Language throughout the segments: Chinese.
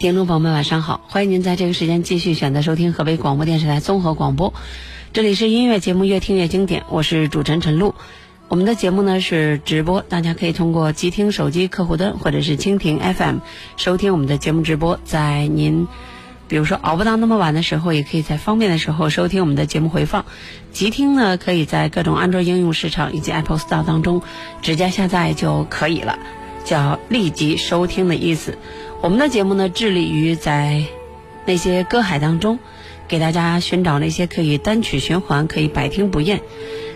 听众朋友们，晚上好！欢迎您在这个时间继续选择收听河北广播电视台综合广播，这里是音乐节目《越听越经典》，我是主持人陈露。我们的节目呢是直播，大家可以通过机听手机客户端或者是蜻蜓 FM 收听我们的节目直播。在您比如说熬不到那么晚的时候，也可以在方便的时候收听我们的节目回放。即听呢，可以在各种安卓应用市场以及 Apple Store 当中直接下载就可以了，叫立即收听的意思。我们的节目呢，致力于在那些歌海当中，给大家寻找那些可以单曲循环、可以百听不厌。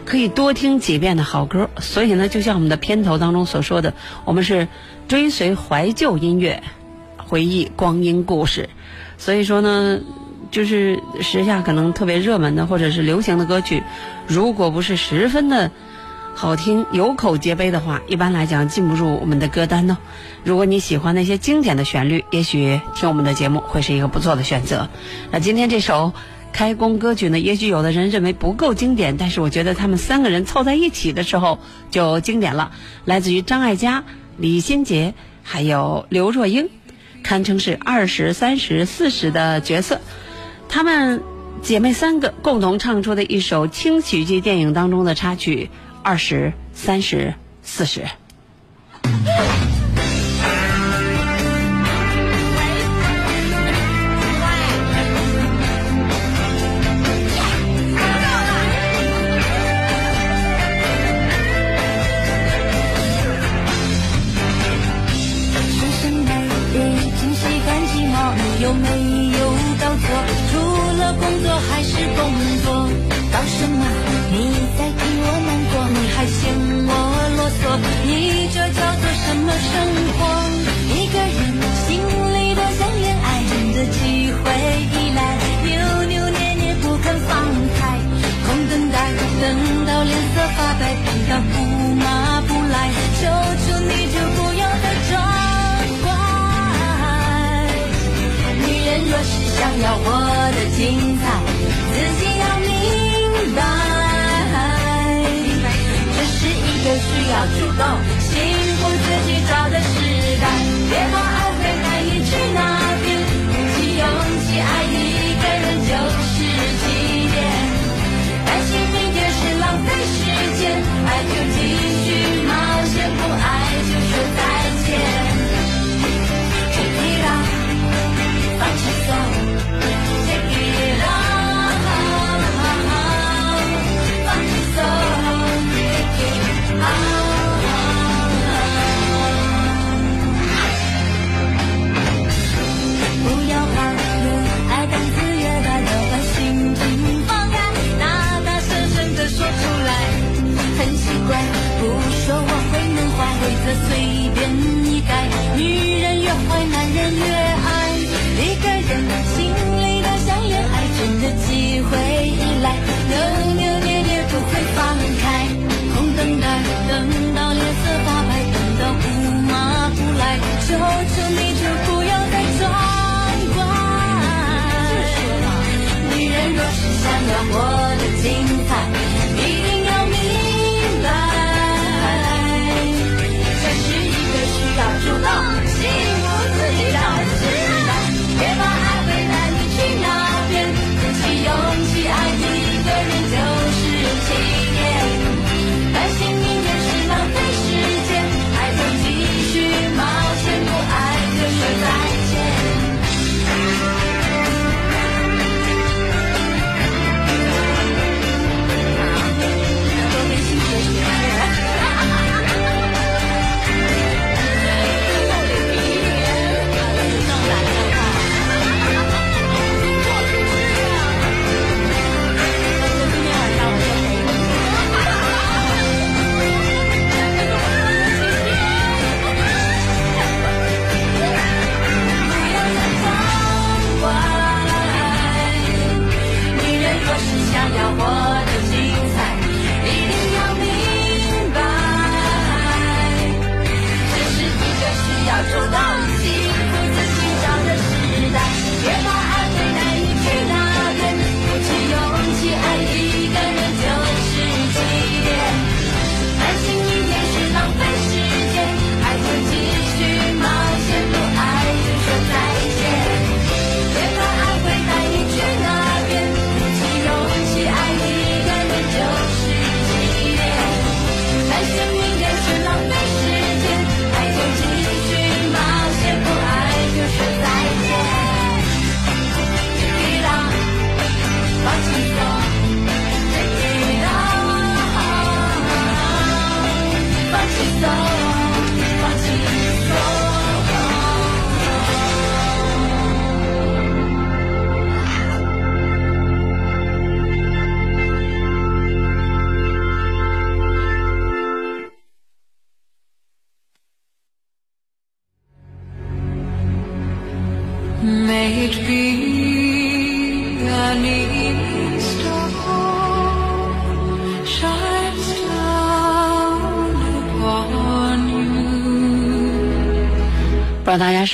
可以多听几遍的好歌，所以呢，就像我们的片头当中所说的，我们是追随怀旧音乐，回忆光阴故事。所以说呢，就是时下可能特别热门的或者是流行的歌曲，如果不是十分的好听、有口皆碑的话，一般来讲进不入我们的歌单呢。如果你喜欢那些经典的旋律，也许听我们的节目会是一个不错的选择。那今天这首。开工歌曲呢，也许有的人认为不够经典，但是我觉得他们三个人凑在一起的时候就经典了。来自于张艾嘉、李心洁还有刘若英，堪称是二十三十四十的角色。她们姐妹三个共同唱出的一首轻喜剧电影当中的插曲《二十三十四十》。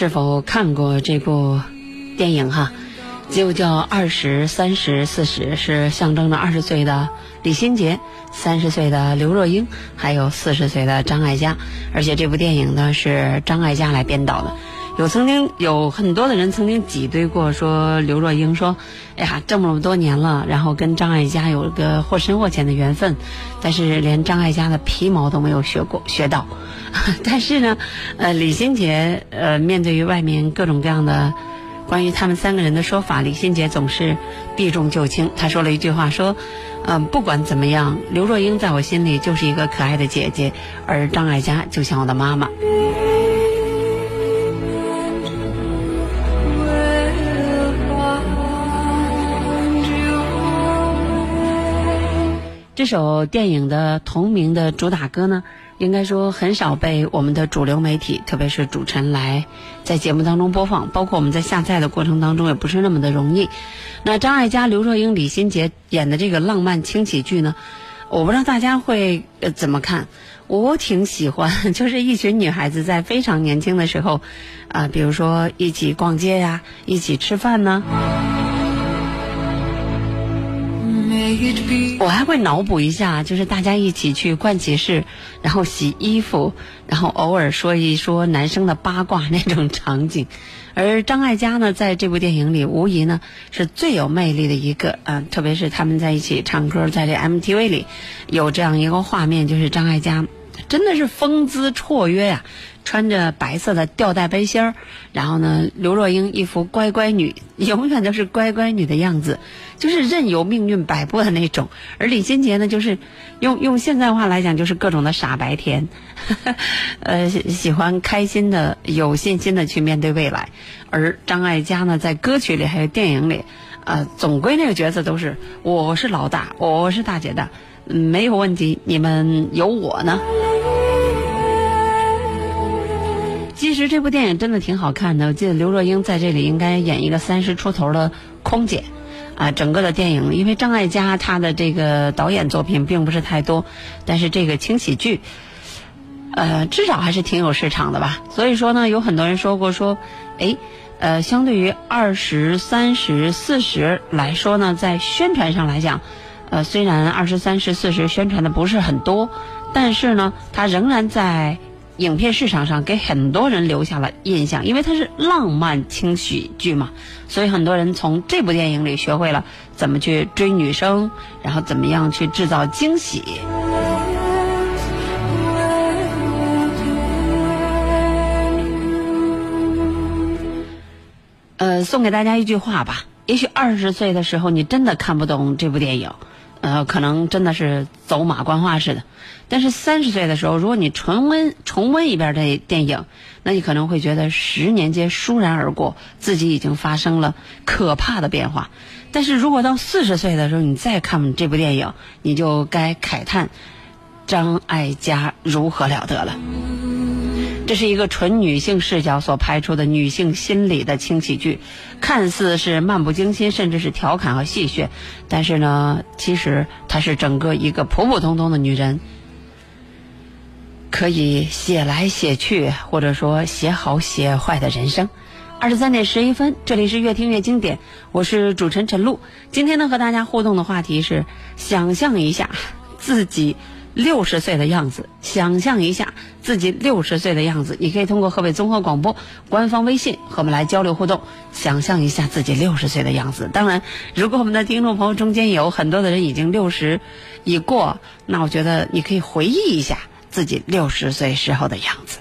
是否看过这部电影哈？就叫《二十三十四十》，是象征着二十岁的李心洁、三十岁的刘若英，还有四十岁的张艾嘉。而且这部电影呢是张艾嘉来编导的。有曾经有很多的人曾经挤兑过，说刘若英说：“哎呀，这么多年了，然后跟张艾嘉有个或深或浅的缘分，但是连张艾嘉的皮毛都没有学过学到。但是呢，呃，李心洁呃，面对于外面各种各样的关于他们三个人的说法，李心洁总是避重就轻。她说了一句话，说：“嗯、不管怎么样，刘若英在我心里就是一个可爱的姐姐，而张艾嘉就像我的妈妈。”这首电影的同名的主打歌呢，应该说很少被我们的主流媒体，特别是主持人来在节目当中播放，包括我们在下载的过程当中也不是那么的容易。那张艾嘉、刘若英、李心洁演的这个浪漫轻喜剧呢，我不知道大家会怎么看，我挺喜欢，就是一群女孩子在非常年轻的时候，啊、比如说一起逛街呀，一起吃饭呢。我还会脑补一下，就是大家一起去盥洗室，然后洗衣服，然后偶尔说一说男生的八卦那种场景。而张艾嘉呢，在这部电影里无疑呢是最有魅力的一个，嗯、特别是他们在一起唱歌，在这 MTV 里有这样一个画面，就是张艾嘉真的是风姿绰约呀、穿着白色的吊带背心儿，然后呢，刘若英一副乖乖女，永远都是乖乖女的样子，就是任由命运摆布的那种。而李心洁呢，就是用用现在话来讲，就是各种的傻白甜，呃，喜欢开心的、有信心的去面对未来。而张艾嘉呢，在歌曲里还有电影里，呃，总归那个角色都是我是老大，我是大姐大，嗯没有问题，你们有我呢。其实这部电影真的挺好看的，我记得刘若英在这里应该演一个三十出头的空姐，啊，整个的电影，因为张艾嘉她的这个导演作品并不是太多，但是这个轻喜剧，呃，至少还是挺有市场的吧。所以说呢，有很多人说过说，哎，呃，相对于二十三十四十来说呢，在宣传上来讲，呃，虽然二十三十四十宣传的不是很多，但是呢，它仍然在影片市场上给很多人留下了印象，因为它是浪漫轻喜剧嘛，所以很多人从这部电影里学会了怎么去追女生，然后怎么样去制造惊喜。呃，送给大家一句话吧。也许二十岁的时候你真的看不懂这部电影，呃，可能真的是走马观花似的。但是三十岁的时候，如果你重温重温一遍这电影，那你可能会觉得十年间倏然而过，自己已经发生了可怕的变化。但是如果到四十岁的时候，你再看这部电影，你就该慨叹张艾嘉如何了得了。这是一个纯女性视角所拍出的女性心理的轻喜剧，看似是漫不经心，甚至是调侃和戏谑，但是呢，其实它是整个一个普普通通的女人。可以写来写去，或者说写好写坏的人生。二十三点十一分，这里是越听越经典，我是主持人陈露。今天呢，和大家互动的话题是：想象一下自己六十岁的样子，想象一下自己六十岁的样子。你可以通过河北综合广播官方微信和我们来交流互动，想象一下自己六十岁的样子。当然，如果我们的听众朋友中间有很多的人已经六十已过，那我觉得你可以回忆一下。自己六十岁时候的样子。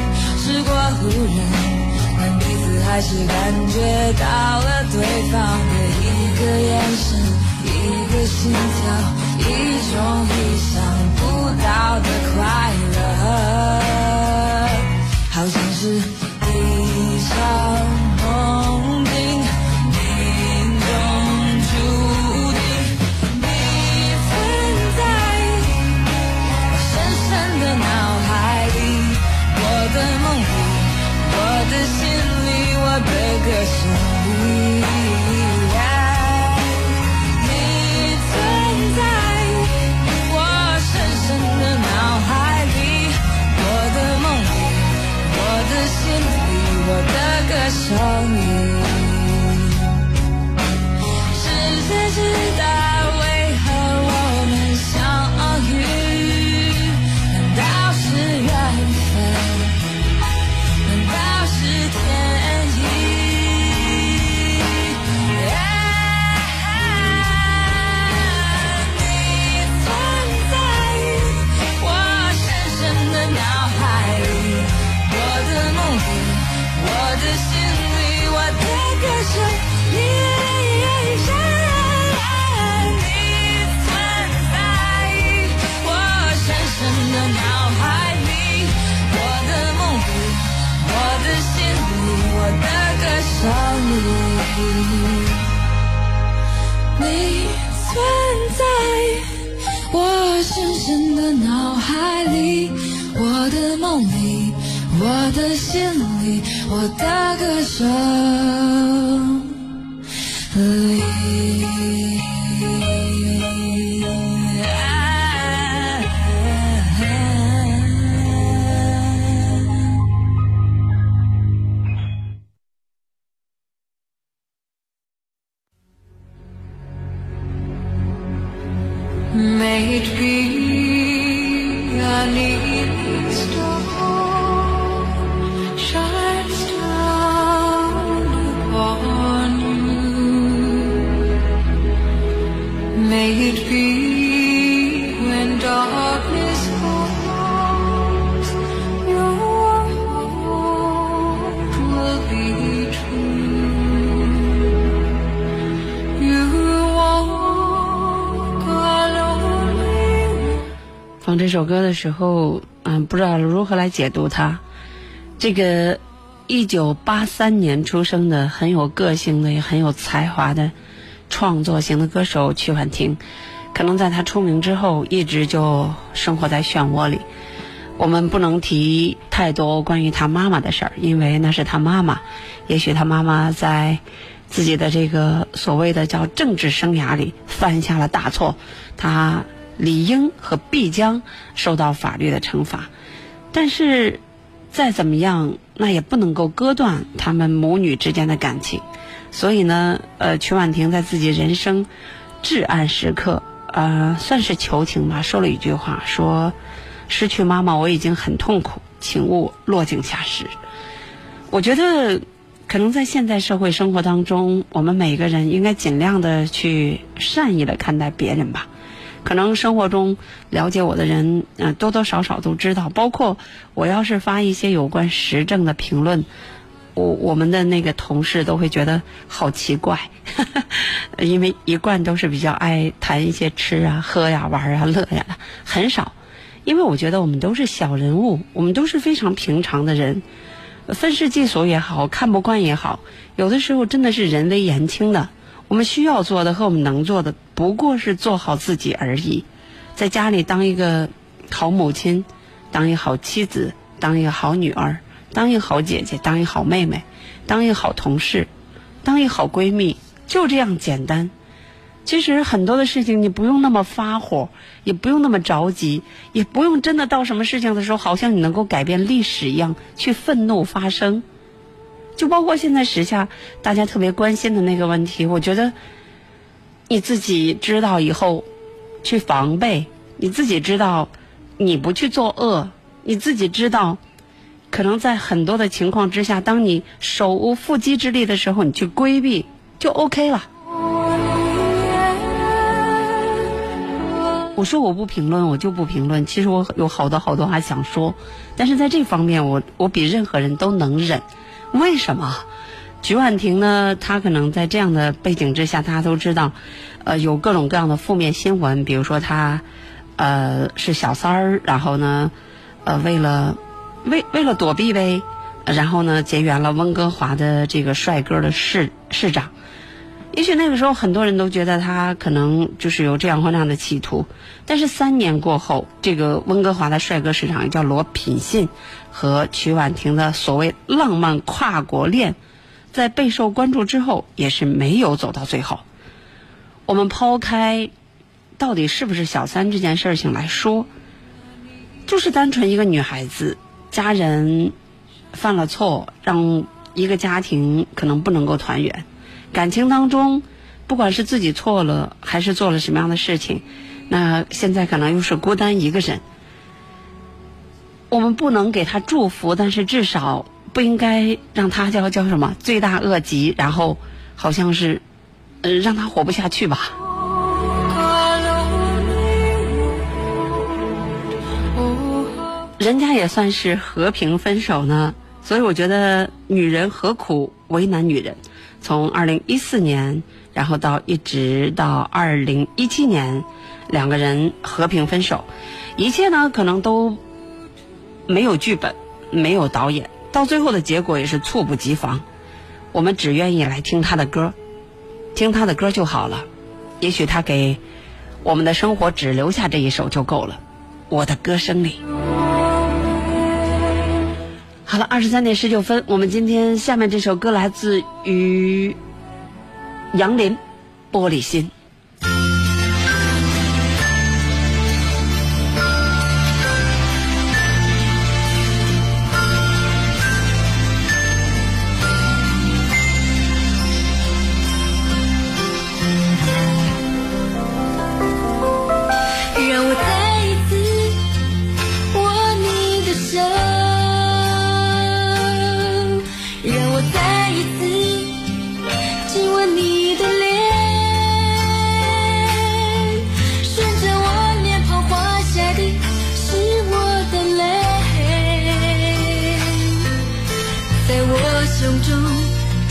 是过路人，但彼此还是感觉到了对方的一个眼神，的时候，嗯，不知道如何来解读他。这个一九八三年出生的、很有个性的、也很有才华的创作型的歌手曲婉婷，可能在他出名之后，一直就生活在漩涡里。我们不能提太多关于他妈妈的事儿，因为那是他妈妈。也许他妈妈在自己的这个所谓的叫政治生涯里犯下了大错，他理应和必将受到法律的惩罚。但是再怎么样，那也不能够割断他们母女之间的感情。所以呢，呃，曲婉婷在自己人生至暗时刻，呃，算是求情吧，说了一句话，说。失去妈妈，我已经很痛苦，请勿落井下石。我觉得，可能在现在社会生活当中，我们每个人应该尽量的去善意的看待别人吧。可能生活中了解我的人，嗯，多多少少都知道。包括我要是发一些有关时政的评论，我我们的那个同事都会觉得好奇怪，因为一贯都是比较爱谈一些吃啊、喝呀、玩啊、乐呀，很少。因为我觉得我们都是小人物，我们都是非常平常的人，愤世嫉俗也好看不惯也好，有的时候真的是人微言轻的。我们需要做的和我们能做的，不过是做好自己而已。在家里当一个好母亲，当一个好妻子，当一个好女儿，当一个好姐姐，当一个好妹妹，当一个好同事，当一个好闺蜜，就这样简单。其实很多的事情，你不用那么发火，也不用那么着急，也不用真的到什么事情的时候，好像你能够改变历史一样去愤怒发声。就包括现在时下大家特别关心的那个问题，我觉得你自己知道以后去防备，你自己知道你不去作恶，你自己知道可能在很多的情况之下，当你手无缚鸡之力的时候，你去规避就 OK 了。我说我不评论，我就不评论。其实我有好多好多话想说，但是在这方面，我我比任何人都能忍。为什么？曲婉婷呢？她可能在这样的背景之下，大家都知道，呃，有各种各样的负面新闻，比如说她，呃，是小三儿，然后呢，呃，为了为为了躲避呗，然后呢，结缘了温哥华的这个帅哥的市市长。也许那个时候很多人都觉得他可能就是有这样或那样的企图，但是三年过后，这个温哥华的帅哥市长叫罗品信，和曲婉婷的所谓浪漫跨国恋，在备受关注之后，也是没有走到最后。我们抛开到底是不是小三这件事情来说，就是单纯一个女孩子家人犯了错，让一个家庭可能不能够团圆。感情当中，不管是自己错了，还是做了什么样的事情，那现在可能又是孤单一个人。我们不能给他祝福，但是至少不应该让他叫叫什么罪大恶极，然后好像是，呃，让他活不下去吧。人家也算是和平分手呢，所以我觉得女人何苦为难女人？从二零一四年，然后到一直到二零一七年，两个人和平分手，一切呢可能都没有剧本，没有导演，到最后的结果也是猝不及防。我们只愿意来听他的歌，听他的歌就好了。也许他给我们的生活只留下这一首就够了。我的歌声里。好了，二十三点十九分，我们今天下面这首歌来自于杨林，《玻璃心》。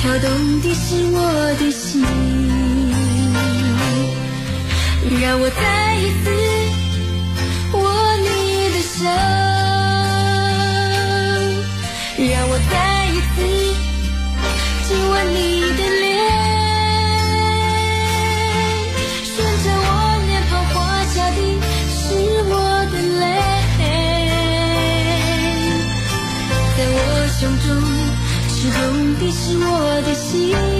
跳动的是我的心让我再一次握你的手让我再是我的心。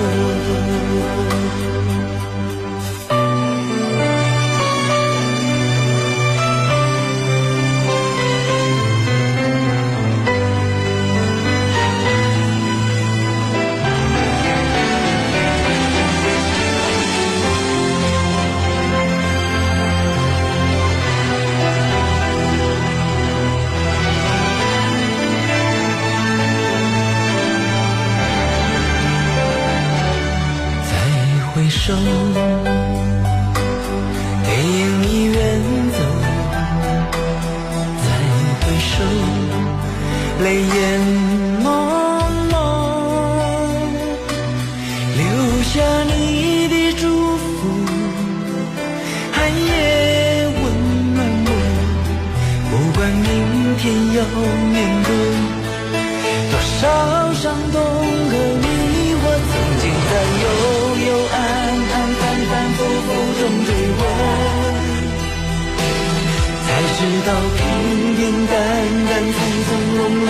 泪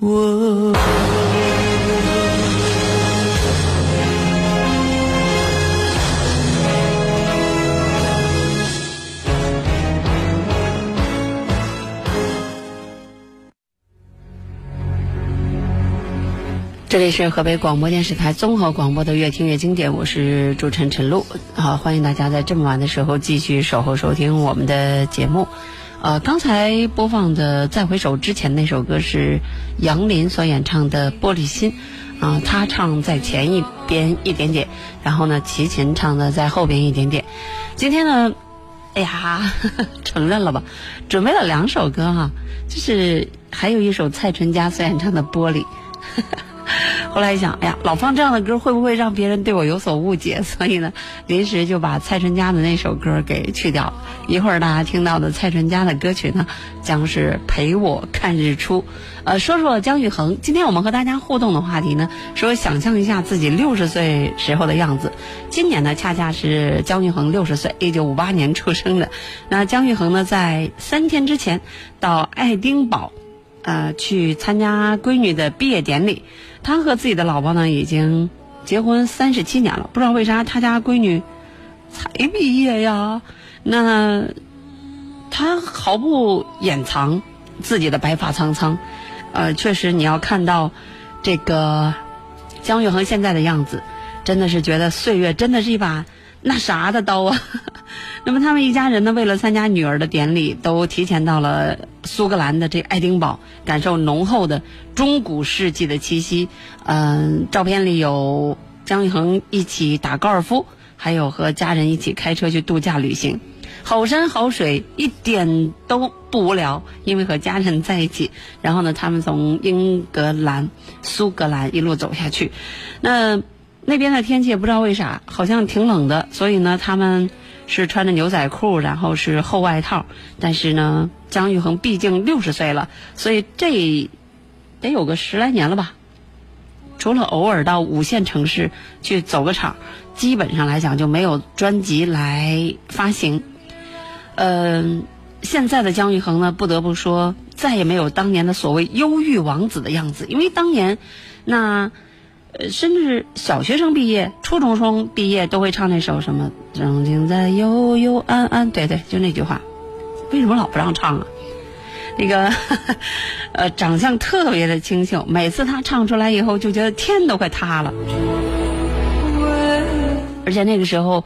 我。这里是河北广播电视台综合广播的越听越经典，我是主持人陈露。好，欢迎大家在这么晚的时候继续守候收听我们的节目。呃，刚才播放的《再回首》之前那首歌是杨林所演唱的《玻璃心》，啊、他唱在前一边一点点，然后呢，齐秦唱的在后边一点点。今天呢，哎呀，承认了吧，准备了两首歌哈、就是还有一首蔡淳佳所演唱的《玻璃》。后来一想，哎呀，老放这样的歌会不会让别人对我有所误解？所以呢，临时就把蔡淳佳的那首歌给去掉了。一会儿大家听到的蔡淳佳的歌曲呢，将是《陪我看日出》。呃，说说姜育恒，今天我们和大家互动的话题呢，说想象一下自己六十岁时候的样子。今年呢，恰恰是姜育恒六十岁，一九五八年出生的。那姜育恒呢，在三天之前到爱丁堡。呃，去参加闺女的毕业典礼。他和自己的老婆呢，已经结婚三十七年了。不知道为啥他家闺女才毕业呀？那他毫不掩藏自己的白发苍苍。呃，确实你要看到这个姜育恒现在的样子，真的是觉得岁月真的是一把那啥的刀啊。那么他们一家人呢，为了参加女儿的典礼，都提前到了苏格兰的这爱丁堡，感受浓厚的中古世纪的气息。嗯、照片里有姜育恒一起打高尔夫，还有和家人一起开车去度假旅行。好山好水，一点都不无聊，因为和家人在一起。然后呢，他们从英格兰、苏格兰一路走下去，那那边的天气也不知道为啥，好像挺冷的，所以呢，他们是穿着牛仔裤，然后是厚外套。但是呢，姜育恒毕竟六十岁了，所以这得有个十来年了吧。除了偶尔到五线城市去走个场，基本上来讲就没有专辑来发行。嗯、现在的姜育恒呢，不得不说，再也没有当年的所谓忧郁王子的样子，因为当年那呃，甚至小学生毕业、初中生毕业都会唱那首什么“曾经在幽幽暗暗”，对对，就那句话。为什么老不让唱啊？那个，呃，长相特别的清秀，每次他唱出来以后，就觉得天都快塌了。而且那个时候，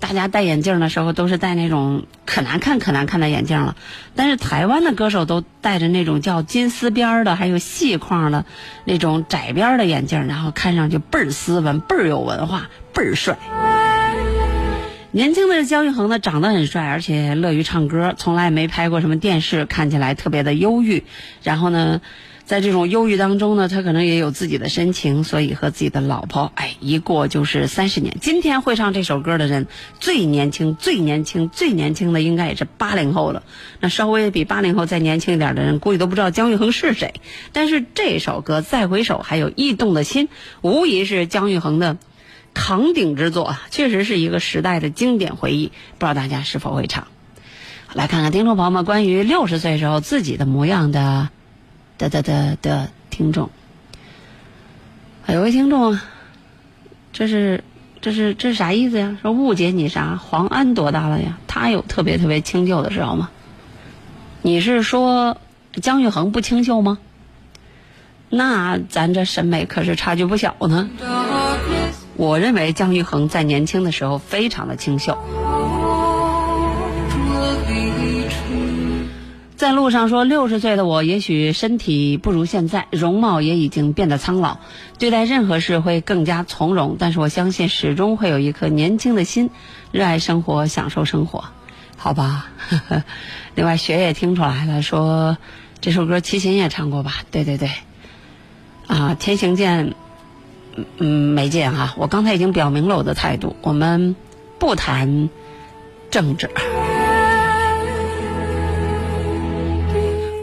大家戴眼镜的时候都是戴那种可难看、可难看的眼镜了。但是台湾的歌手都戴着那种叫金丝边的，还有细框的那种窄边的眼镜，然后看上去倍儿斯文、倍儿有文化、倍儿帅。年轻的姜育恒呢，长得很帅，而且乐于唱歌，从来没拍过什么电视，看起来特别的忧郁。然后呢，在这种忧郁当中呢，他可能也有自己的深情，所以和自己的老婆，哎，一过就是三十年。今天会唱这首歌的人，最年轻、最年轻、最年轻的应该也是八零后了。那稍微比八零后再年轻一点的人，估计都不知道姜育恒是谁。但是这首歌《再回首》还有《驿动的心》，无疑是姜育恒的。扛鼎之作，确实是一个时代的经典回忆。不知道大家是否会唱？来看看听众朋友们关于六十岁时候自己的模样的的的的的听众。有位听众，这是这是这是啥意思呀？说误解你啥？黄安多大了呀？他有特别特别清秀的时候吗？你是说姜育恒不清秀吗？那咱这审美可是差距不小呢。我认为姜育恒在年轻的时候非常的清秀。在路上说，六十岁的我也许身体不如现在，容貌也已经变得苍老，对待任何事会更加从容。但是我相信，始终会有一颗年轻的心，热爱生活，享受生活。好吧。另外，雪也听出来了，说这首歌齐秦也唱过吧？对对对。啊，天行健。嗯，没见哈。我刚才已经表明了我的态度，我们不谈政治。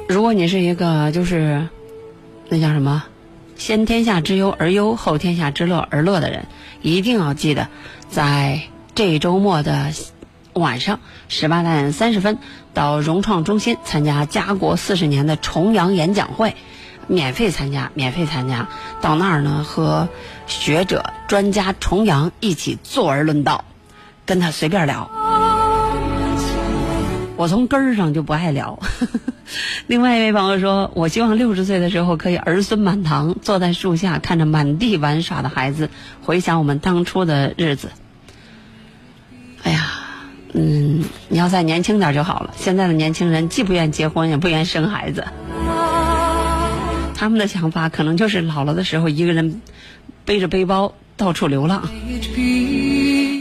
如果你是一个就是那叫什么“先天下之忧而忧，后天下之乐而乐”的人，一定要记得，在这周末的晚上十八点三十分到融创中心参加家国四十年的重阳演讲会。免费参加，免费参加，到那儿呢，和学者、专家重阳一起坐而论道，跟他随便聊。我从根儿上就不爱聊。另外一位朋友说，我希望六十岁的时候可以儿孙满堂，坐在树下看着满地玩耍的孩子，回想我们当初的日子。哎呀，嗯，你要再年轻点就好了。现在的年轻人既不愿结婚，也不愿生孩子。他们的想法可能就是老了的时候一个人背着背包到处流浪。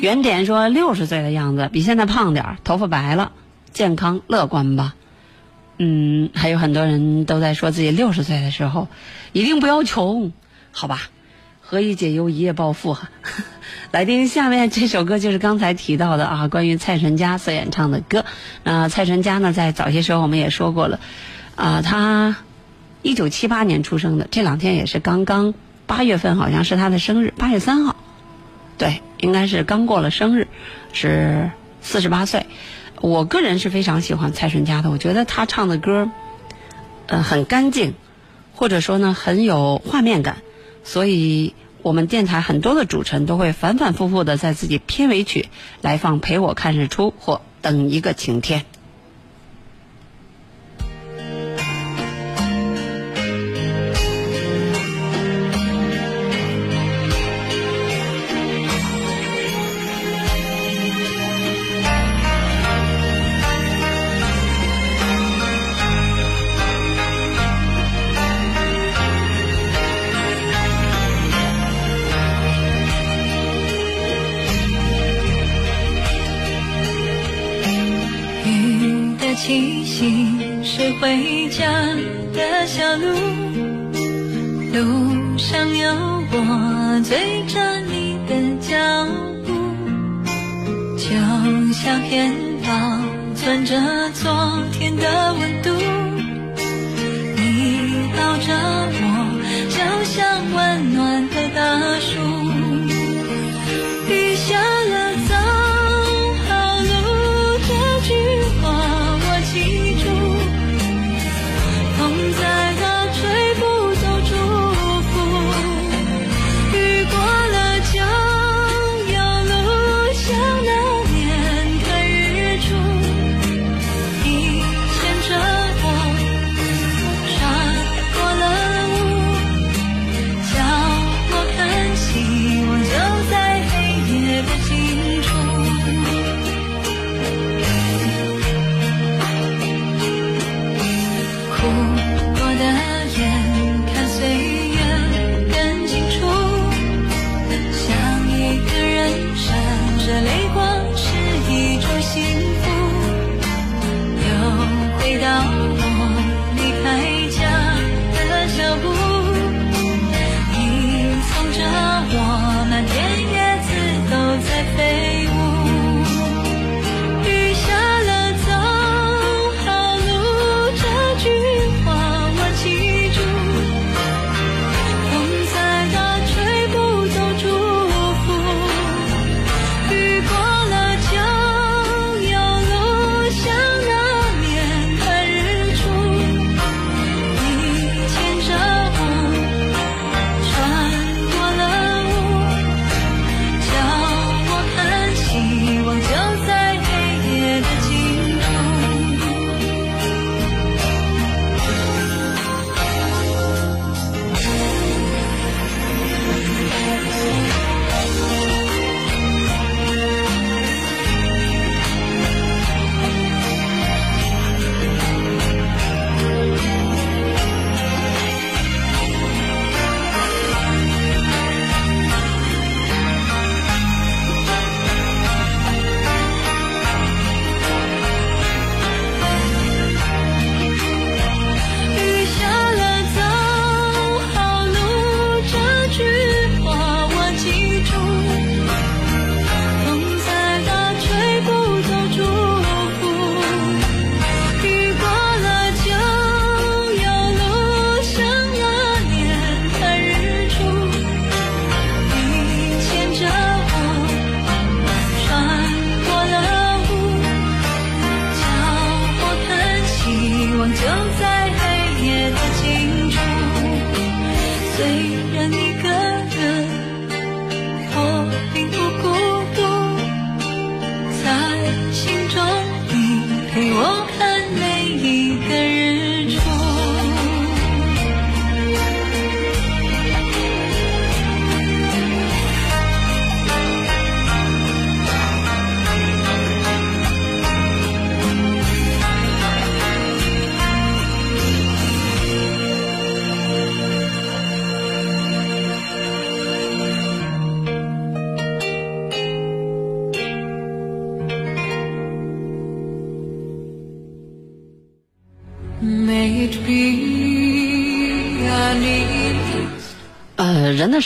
原点说六十岁的样子比现在胖点儿，头发白了，健康乐观吧。嗯，还有很多人都在说自己六十岁的时候一定不要穷，好吧？何以解忧，一夜暴富哈。来听下面这首歌，就是刚才提到的啊，关于蔡淳佳所演唱的歌。那蔡淳佳呢，在早些时候我们也说过了啊，他。一九七八年出生的，这两天也是刚刚八月份，好像是他的生日，八月三号，对，应该是刚过了生日，是四十八岁。我个人是非常喜欢蔡淳佳的，我觉得他唱的歌，呃，很干净，或者说呢很有画面感，所以我们电台很多的主持人都会反反复复的在自己片尾曲来放《陪我看日出》或《等一个晴天》。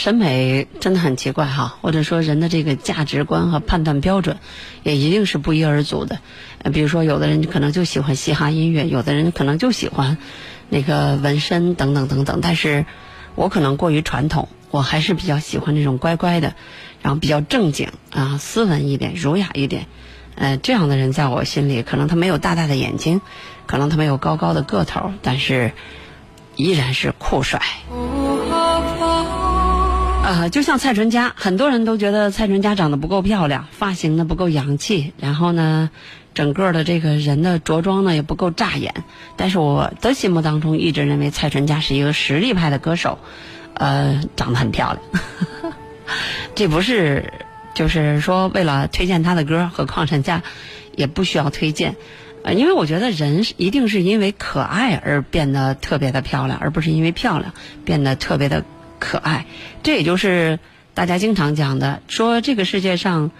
审美真的很奇怪哈，或者说人的这个价值观和判断标准，也一定是不一而足的。比如说有的人可能就喜欢嘻哈音乐，有的人可能就喜欢那个纹身等等等等。但是我可能过于传统，我还是比较喜欢那种乖乖的，然后比较正经啊，斯文一点，儒雅一点。呃，这样的人在我心里，可能他没有大大的眼睛，可能他没有高高的个头，但是依然是酷帅。呃，就像蔡淳佳，很多人都觉得蔡淳佳长得不够漂亮，发型呢不够洋气，然后呢，整个的这个人的着装呢也不够扎眼。但是我的心目当中一直认为蔡淳佳是一个实力派的歌手，呃，长得很漂亮。这不是，就是说为了推荐她的歌，何况人家也不需要推荐。呃，因为我觉得人一定是因为可爱而变得特别的漂亮，而不是因为漂亮变得特别的可爱。这也就是大家经常讲的，说这个世界上，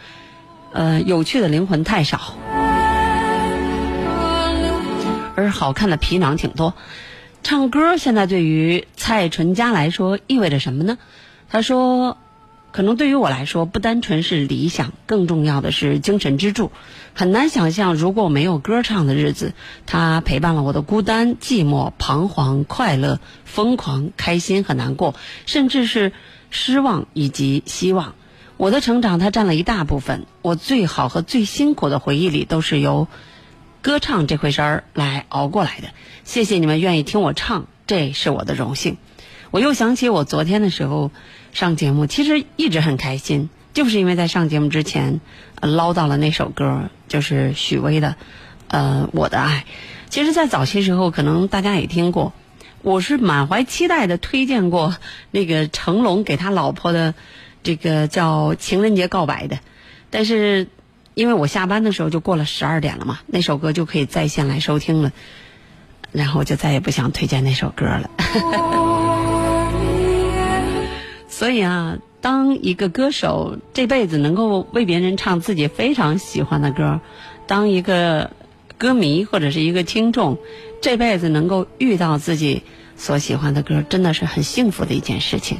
呃，有趣的灵魂太少，而好看的皮囊挺多。唱歌现在对于蔡淳佳来说意味着什么呢？他说。可能对于我来说，不单纯是理想，更重要的是精神支柱。很难想象，如果没有歌唱的日子，它陪伴了我的孤单、寂寞、彷徨、快乐、疯狂、开心和难过，甚至是失望以及希望。我的成长，它占了一大部分。我最好和最辛苦的回忆里，都是由歌唱这回事儿来熬过来的。谢谢你们愿意听我唱，这是我的荣幸。我又想起我昨天的时候。上节目其实一直很开心，就是因为在上节目之前，捞到了那首歌，就是许巍的，呃，我的爱。其实，在早些时候，可能大家也听过，我是满怀期待的推荐过那个成龙给他老婆的这个叫情人节告白的，但是因为我下班的时候就过了十二点了嘛，那首歌就可以在线来收听了，然后我就再也不想推荐那首歌了。所以啊，当一个歌手这辈子能够为别人唱自己非常喜欢的歌，当一个歌迷或者是一个听众这辈子能够遇到自己所喜欢的歌，真的是很幸福的一件事情。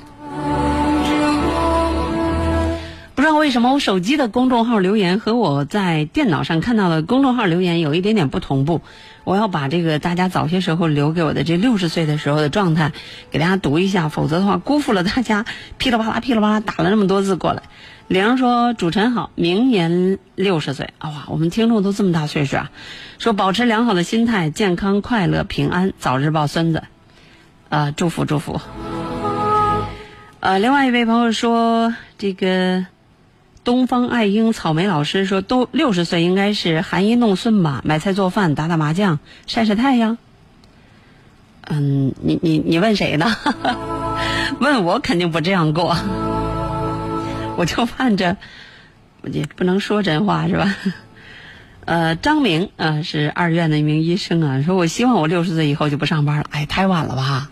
不知道为什么我手机的公众号留言和我在电脑上看到的公众号留言有一点点不同步。我要把这个大家早些时候留给我的这六十岁的时候的状态给大家读一下，否则的话辜负了大家噼里啪啦噼里啪啦打了那么多字过来。玲说：“主持人好，明年六十岁哇，我们听众都这么大岁数啊！说保持良好的心态，健康快乐平安，早日抱孙子。呃，祝福祝福。呃，另外一位朋友说这个。”东方爱婴草莓老师说：“都六十岁，应该是含饴弄孙吧？买菜做饭，打打麻将，晒晒太阳。”嗯，你你你问谁呢？问我肯定不这样过，我就盼着，也不能说真话是吧？呃，张明啊，是二院的一名医生啊，说我希望我六十岁以后就不上班了。哎，太晚了吧？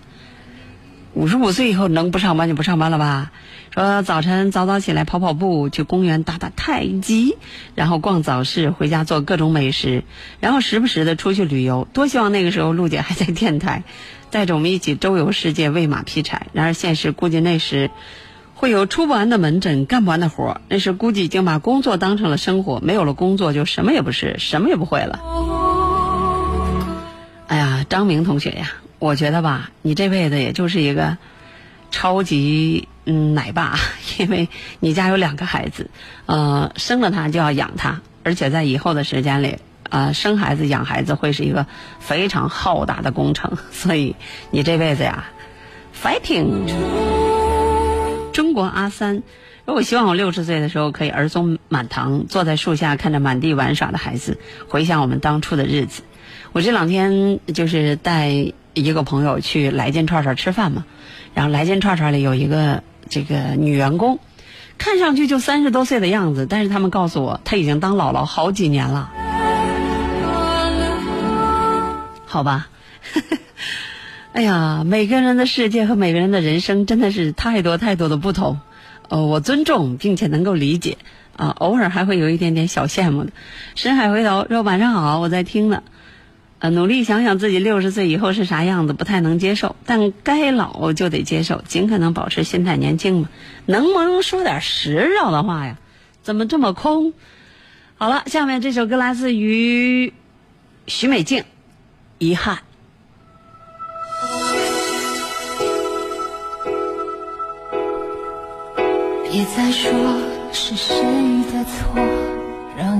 五十五岁以后能不上班就不上班了吧？说早晨早早起来跑跑步，去公园打打太极，然后逛早市，回家做各种美食，然后时不时的出去旅游。多希望那个时候陆姐还在电台，带着我们一起周游世界，喂马劈柴。然而现实估计那时会有出不完的门诊，干不完的活儿。那时估计已经把工作当成了生活，没有了工作就什么也不是，什么也不会了。哎呀，张明同学呀，我觉得吧，你这辈子也就是一个超级。嗯，奶爸，因为你家有两个孩子，呃，生了他就要养他，而且在以后的时间里，呃，生孩子养孩子会是一个非常浩大的工程，所以你这辈子呀，fighting！中国阿三，如果希望我六十岁的时候可以儿孙满堂，坐在树下看着满地玩耍的孩子，回想我们当初的日子。我这两天就是带一个朋友去来间串串吃饭嘛，然后来间串串里有一个。这个女员工，看上去就三十多岁的样子，但是他们告诉我，她已经当姥姥好几年了。好吧，哎呀，每个人的世界和每个人的人生真的是太多太多的不同。呃，我尊重并且能够理解啊，偶尔还会有一点点小羡慕的。深海回头说晚上好，我在听呢。呃，努力想想自己六十岁以后是啥样子，不太能接受，但该老就得接受，尽可能保持心态年轻嘛。能不能说点实着的话呀？怎么这么空？好了，下面这首歌来自于许美静，《遗憾》。别再说是谁的错，让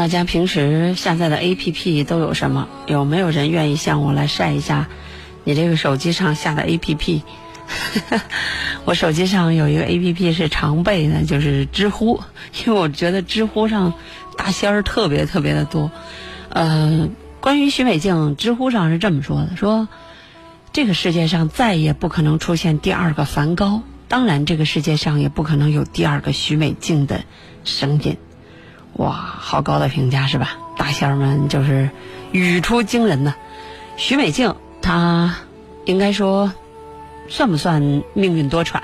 大家平时下载的 APP 都有什么，有没有人愿意向我来晒一下你这个手机上下的 APP？我手机上有一个 APP 是常备的，就是知乎，因为我觉得知乎上大仙儿特别特别的多。呃，关于许美静，知乎上是这么说的：说这个世界上再也不可能出现第二个梵高，当然这个世界上也不可能有第二个许美静的声音。哇，好高的评价是吧？大仙儿们就是语出惊人呐。许美静，她应该说算不算命运多舛？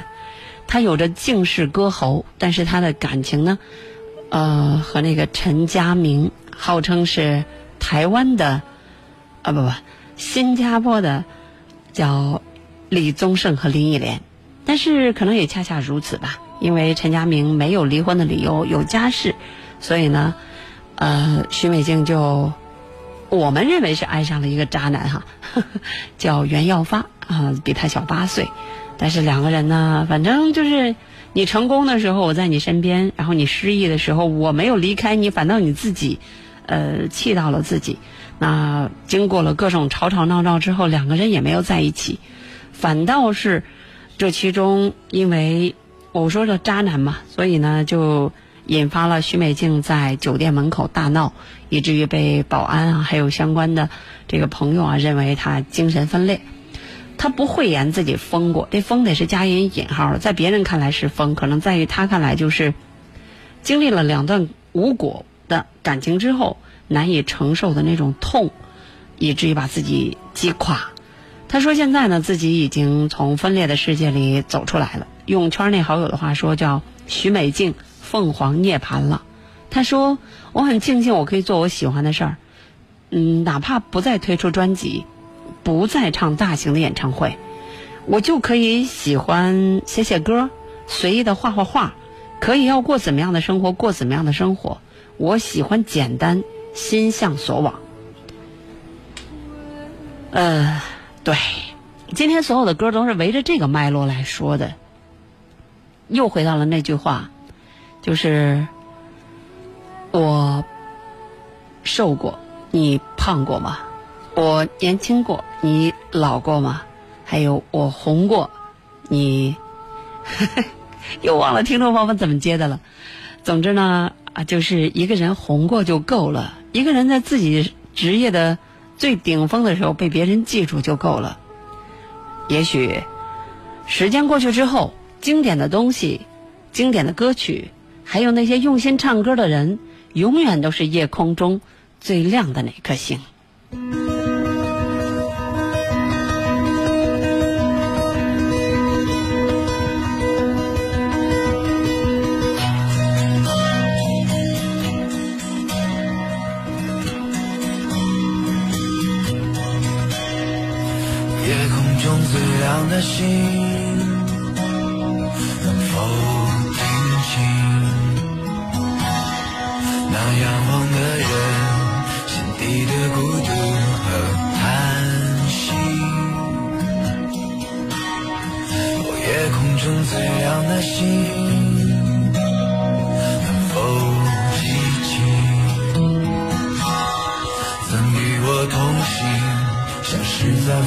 她有着敬世歌喉，但是她的感情呢，呃，和那个陈家明，号称是台湾的，啊不不，新加坡的，叫李宗盛和林忆莲。但是可能也恰恰如此吧，因为陈家明没有离婚的理由，有家室，所以呢，呃，徐美静就我们认为是爱上了一个渣男哈，呵 呵叫袁耀发啊，比他小八岁。但是两个人呢，反正就是你成功的时候我在你身边，然后你失意的时候我没有离开你，反倒你自己，呃，气到了自己。那经过了各种吵吵闹闹之后，两个人也没有在一起，反倒是这其中因为我说这渣男嘛，所以呢就引发了徐美静在酒店门口大闹，以至于被保安啊还有相关的这个朋友啊认为她精神分裂。她不讳言自己疯过，这疯得是加引引号，在别人看来是疯，可能在于她看来就是经历了两段无果的感情之后难以承受的那种痛，以至于把自己击垮。她说现在呢，自己已经从分裂的世界里走出来了，用圈内好友的话说叫徐美静凤凰涅槃了。他说我很庆幸我可以做我喜欢的事儿，嗯，哪怕不再推出专辑。不再唱大型的演唱会，我就可以喜欢写写歌，随意的画画画，可以要过怎么样的生活过怎么样的生活。我喜欢简单，心向所往。呃，对，今天所有的歌都是围着这个脉络来说的。又回到了那句话，就是我瘦过，你胖过吗？我年轻过，你老过吗？还有我红过，你 又忘了听众朋友们怎么接的了。总之呢，啊，就是一个人红过就够了，一个人在自己职业的最顶峰的时候被别人记住就够了。也许时间过去之后，经典的东西、经典的歌曲，还有那些用心唱歌的人，永远都是夜空中最亮的那颗星。夜空中最亮的星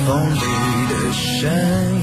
失在风里？声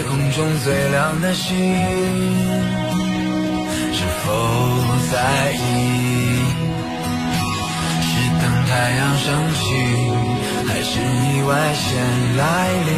夜空中最亮的星，是否在意？是等太阳升起。还是意外先来临，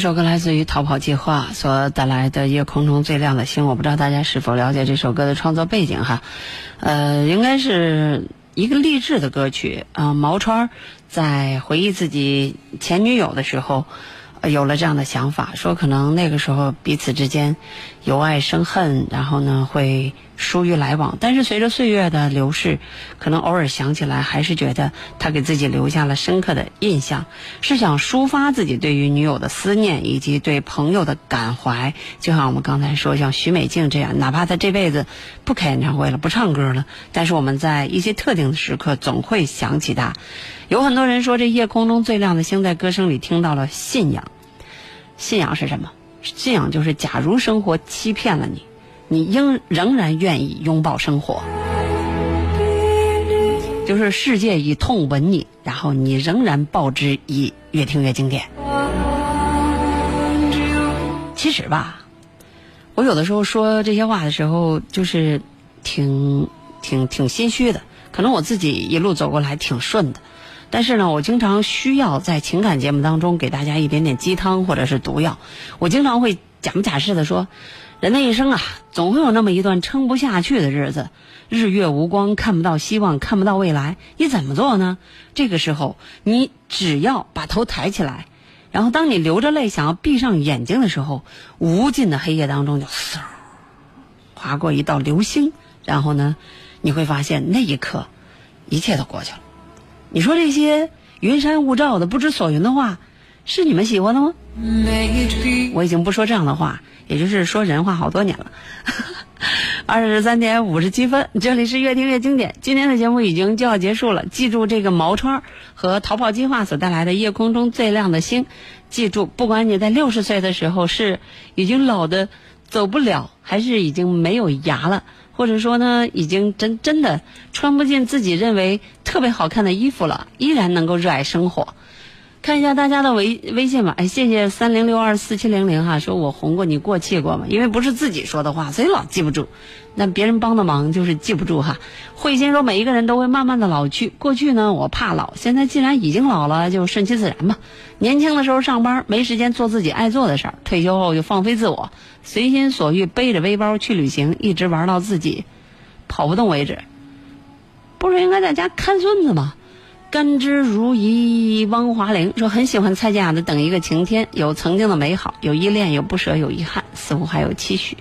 这首歌来自于逃跑计划所带来的《夜空中最亮的星》，我不知道大家是否了解这首歌的创作背景哈，呃，应该是一个励志的歌曲啊、毛川在回忆自己前女友的时候。呃有了这样的想法，说可能那个时候彼此之间由爱生恨，然后呢会疏于来往。但是随着岁月的流逝，可能偶尔想起来，还是觉得他给自己留下了深刻的印象，是想抒发自己对于女友的思念以及对朋友的感怀。就像我们刚才说，像许美静这样，哪怕她这辈子不开演唱会了，不唱歌了，但是我们在一些特定的时刻总会想起她。有很多人说，这夜空中最亮的星，在歌声里听到了信仰。信仰是什么？信仰就是，假如生活欺骗了你，你应仍然愿意拥抱生活。就是世界以痛吻你，然后你仍然报之以越听越经典。其实吧，我有的时候说这些话的时候，就是挺挺挺心虚的。可能我自己一路走过来挺顺的，但是呢，我经常需要在情感节目当中给大家一点点鸡汤或者是毒药。我经常会假模假式的说，人的一生啊，总会有那么一段撑不下去的日子，日月无光，看不到希望，看不到未来，你怎么做呢？这个时候，你只要把头抬起来，然后当你流着泪想要闭上眼睛的时候，无尽的黑夜当中就嗖划过一道流星，然后呢，你会发现那一刻，一切都过去了。你说这些云山雾罩的不知所云的话，是你们喜欢的吗？我已经不说这样的话，也就是说人话好多年了。二十三点五十七分，这里是越听越经典。今天的节目已经就要结束了，记住这个毛川和逃跑计划所带来的《夜空中最亮的星》。记住，不管你在六十岁的时候是已经老的走不了，还是已经没有牙了，或者说呢，已经真真的穿不进自己认为特别好看的衣服了，依然能够热爱生活。看一下大家的微微信吧，哎，谢谢三零六二四七零零哈，说我红过你过气过吗？因为不是自己说的话，所以老记不住。那别人帮的忙就是记不住哈。慧心说每一个人都会慢慢的老去，过去呢我怕老，现在既然已经老了，就顺其自然吧。年轻的时候上班没时间做自己爱做的事儿，退休后就放飞自我，随心所欲背着背包去旅行，一直玩到自己跑不动为止。不是应该在家看孙子吗？甘之如饴，汪华玲说很喜欢蔡健雅的《等一个晴天》，有曾经的美好，有依恋，有不舍，有遗憾，似乎还有期许。